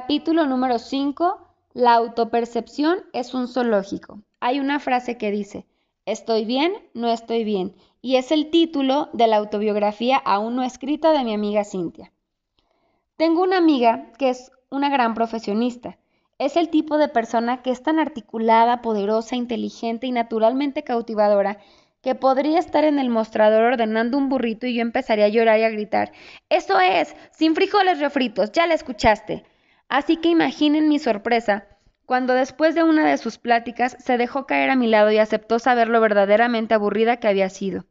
Capítulo número 5. La autopercepción es un zoológico. Hay una frase que dice, estoy bien, no estoy bien, y es el título de la autobiografía aún no escrita de mi amiga Cintia. Tengo una amiga que es una gran profesionista. Es el tipo de persona que es tan articulada, poderosa, inteligente y naturalmente cautivadora que podría estar en el mostrador ordenando un burrito y yo empezaría a llorar y a gritar, Eso es, sin frijoles refritos, ya la escuchaste. Así que imaginen mi sorpresa cuando después de una de sus pláticas se dejó caer a mi lado y aceptó saber lo verdaderamente aburrida que había sido.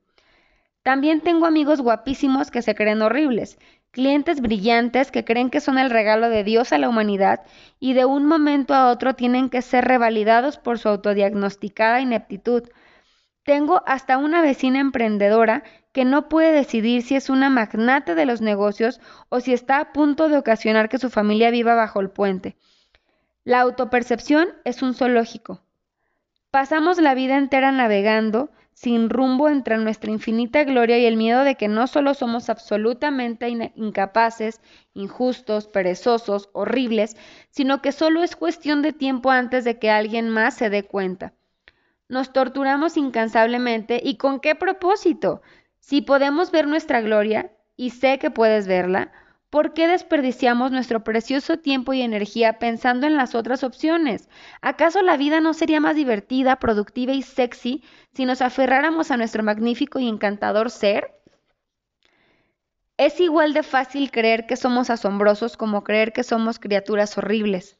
También tengo amigos guapísimos que se creen horribles, clientes brillantes que creen que son el regalo de Dios a la humanidad y de un momento a otro tienen que ser revalidados por su autodiagnosticada ineptitud. Tengo hasta una vecina emprendedora que no puede decidir si es una magnate de los negocios o si está a punto de ocasionar que su familia viva bajo el puente. La autopercepción es un zoológico. Pasamos la vida entera navegando, sin rumbo entre nuestra infinita gloria y el miedo de que no solo somos absolutamente incapaces, injustos, perezosos, horribles, sino que solo es cuestión de tiempo antes de que alguien más se dé cuenta. Nos torturamos incansablemente y con qué propósito? Si podemos ver nuestra gloria, y sé que puedes verla, ¿por qué desperdiciamos nuestro precioso tiempo y energía pensando en las otras opciones? ¿Acaso la vida no sería más divertida, productiva y sexy si nos aferráramos a nuestro magnífico y encantador ser? Es igual de fácil creer que somos asombrosos como creer que somos criaturas horribles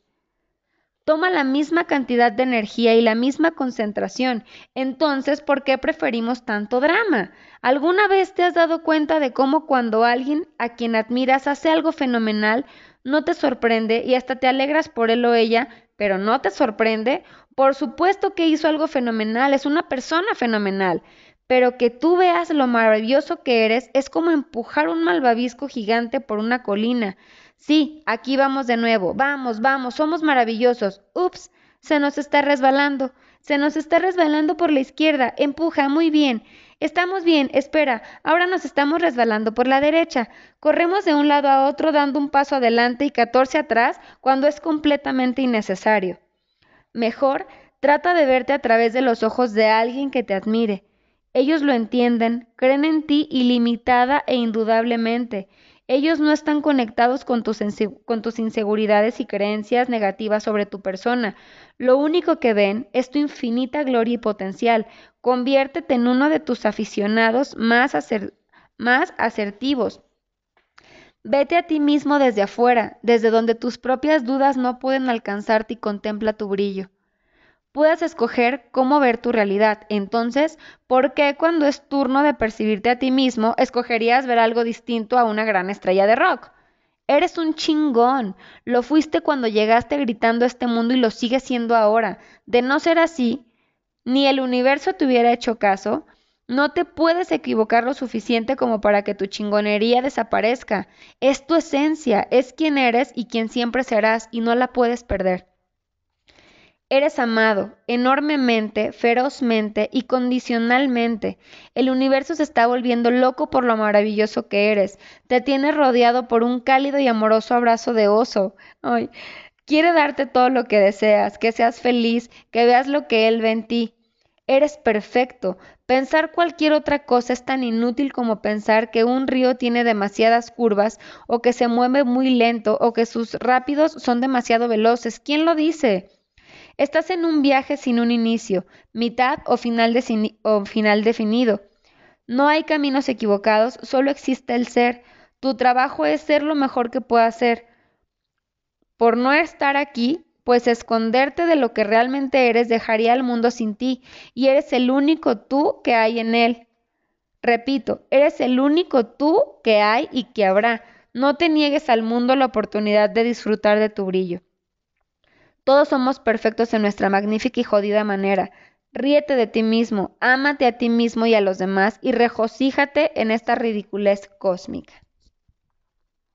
toma la misma cantidad de energía y la misma concentración. Entonces, ¿por qué preferimos tanto drama? ¿Alguna vez te has dado cuenta de cómo cuando alguien a quien admiras hace algo fenomenal, no te sorprende y hasta te alegras por él o ella, pero no te sorprende? Por supuesto que hizo algo fenomenal, es una persona fenomenal. Pero que tú veas lo maravilloso que eres es como empujar un malvavisco gigante por una colina. Sí, aquí vamos de nuevo. Vamos, vamos, somos maravillosos. Ups, se nos está resbalando. Se nos está resbalando por la izquierda. Empuja, muy bien. Estamos bien, espera, ahora nos estamos resbalando por la derecha. Corremos de un lado a otro dando un paso adelante y catorce atrás cuando es completamente innecesario. Mejor, trata de verte a través de los ojos de alguien que te admire. Ellos lo entienden, creen en ti ilimitada e indudablemente, ellos no están conectados con tus, inseguridades y creencias negativas sobre tu persona. Lo único que ven es tu infinita gloria y potencial. Conviértete en uno de tus aficionados más, más asertivos. Vete a ti mismo desde afuera, desde donde tus propias dudas no pueden alcanzarte y contempla tu brillo puedas escoger cómo ver tu realidad. Entonces, ¿por qué cuando es turno de percibirte a ti mismo, escogerías ver algo distinto a una gran estrella de rock? Eres un chingón. Lo fuiste cuando llegaste gritando a este mundo y lo sigues siendo ahora. De no ser así, ni el universo te hubiera hecho caso, no te puedes equivocar lo suficiente como para que tu chingonería desaparezca. Es tu esencia, es quien eres y quien siempre serás y no la puedes perder. Eres amado enormemente, ferozmente y condicionalmente. El universo se está volviendo loco por lo maravilloso que eres. Te tienes rodeado por un cálido y amoroso abrazo de oso. Ay, quiere darte todo lo que deseas, que seas feliz, que veas lo que él ve en ti. Eres perfecto. Pensar cualquier otra cosa es tan inútil como pensar que un río tiene demasiadas curvas, o que se mueve muy lento, o que sus rápidos son demasiado veloces. ¿Quién lo dice? Estás en un viaje sin un inicio, mitad o final, definido. No hay caminos equivocados, solo existe el ser. Tu trabajo es ser lo mejor que puedas ser. Por no estar aquí, pues esconderte de lo que realmente eres dejaría al mundo sin ti, y eres el único tú que hay en él. Repito, eres el único tú que hay y que habrá. No te niegues al mundo la oportunidad de disfrutar de tu brillo. Todos somos perfectos en nuestra magnífica y jodida manera. Ríete de ti mismo, ámate a ti mismo y a los demás y regocíjate en esta ridiculez cósmica.